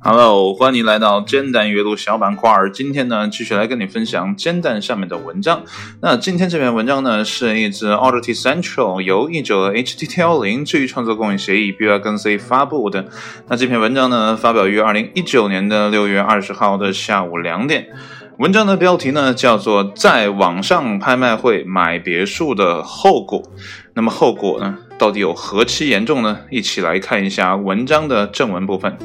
Hello，欢迎来到煎蛋阅读小板块。今天呢，继续来跟你分享煎蛋上面的文章。那今天这篇文章呢，是一支 Audit Central 由译者 HTTL0 至于创作供应协议 B 二跟 C 发布的。那这篇文章呢，发表于二零一九年的六月二十号的下午两点。文章的标题呢，叫做《在网上拍卖会买别墅的后果》。那么后果呢，到底有何其严重呢？一起来看一下文章的正文部分。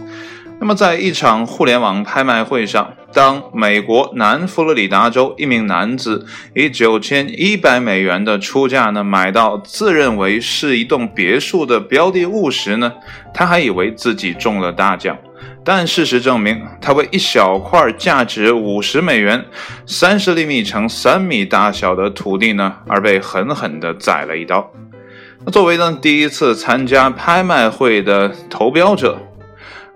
那么，在一场互联网拍卖会上，当美国南佛罗里达州一名男子以九千一百美元的出价呢买到自认为是一栋别墅的标的物时呢，他还以为自己中了大奖。但事实证明，他为一小块价值五十美元、三十厘米乘三米大小的土地呢而被狠狠地宰了一刀。作为呢第一次参加拍卖会的投标者。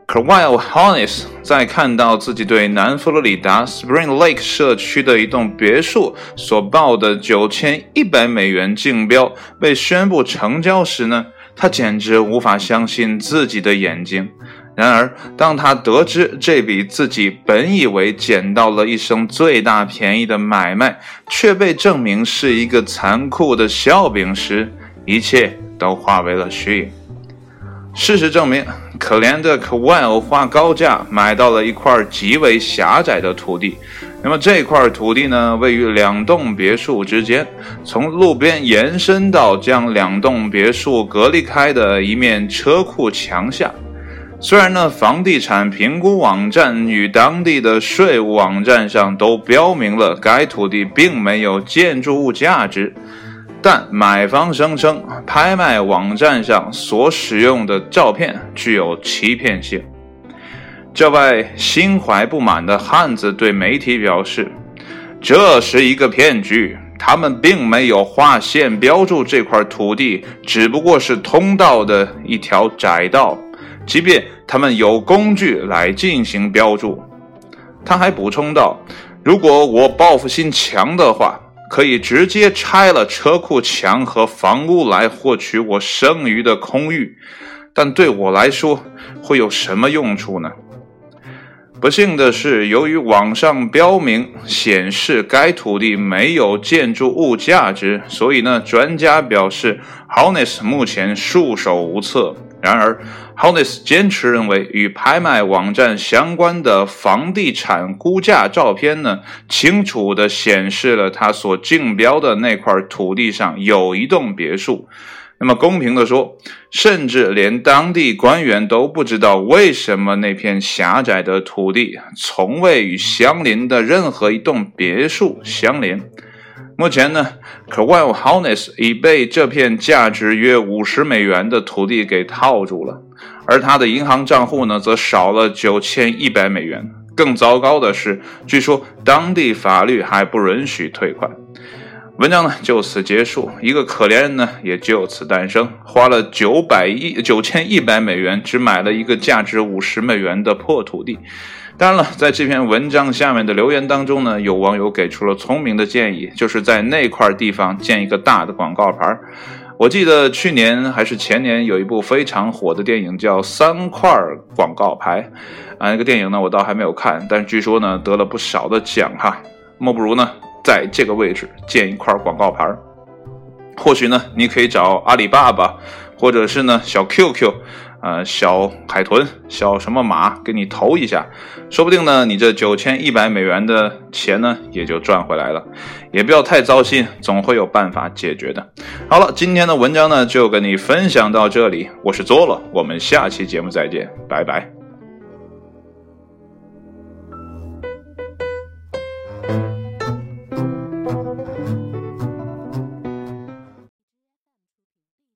可 while Honest 在看到自己对南佛罗里达 Spring Lake 社区的一栋别墅所报的九千一百美元竞标被宣布成交时呢，他简直无法相信自己的眼睛。然而，当他得知这笔自己本以为捡到了一生最大便宜的买卖，却被证明是一个残酷的笑柄时，一切都化为了虚影。事实证明，可怜的科万偶花高价买到了一块极为狭窄的土地。那么这块土地呢，位于两栋别墅之间，从路边延伸到将两栋别墅隔离开的一面车库墙下。虽然呢，房地产评估网站与当地的税务网站上都标明了该土地并没有建筑物价值。但买方声称，拍卖网站上所使用的照片具有欺骗性。这位心怀不满的汉子对媒体表示：“这是一个骗局，他们并没有划线标注这块土地，只不过是通道的一条窄道。即便他们有工具来进行标注。”他还补充道：“如果我报复心强的话。”可以直接拆了车库墙和房屋来获取我剩余的空域，但对我来说会有什么用处呢？不幸的是，由于网上标明显示该土地没有建筑物价值，所以呢，专家表示，Honest 目前束手无策。然而 h o n e s 坚持认为，与拍卖网站相关的房地产估价照片呢，清楚地显示了他所竞标的那块土地上有一栋别墅。那么，公平地说，甚至连当地官员都不知道为什么那片狭窄的土地从未与相邻的任何一栋别墅相连。目前呢 k a w i l Hones 已被这片价值约五十美元的土地给套住了，而他的银行账户呢，则少了九千一百美元。更糟糕的是，据说当地法律还不允许退款。文章呢就此结束，一个可怜人呢也就此诞生，花了九百亿九千一百美元，只买了一个价值五十美元的破土地。当然了，在这篇文章下面的留言当中呢，有网友给出了聪明的建议，就是在那块地方建一个大的广告牌。我记得去年还是前年有一部非常火的电影叫《三块广告牌》，啊，那个电影呢我倒还没有看，但据说呢得了不少的奖哈。莫不如呢在这个位置建一块广告牌，或许呢你可以找阿里巴巴，或者是呢小 QQ。呃，小海豚，小什么马，给你投一下，说不定呢，你这九千一百美元的钱呢，也就赚回来了。也不要太糟心，总会有办法解决的。好了，今天的文章呢，就跟你分享到这里。我是 Zola，我们下期节目再见，拜拜。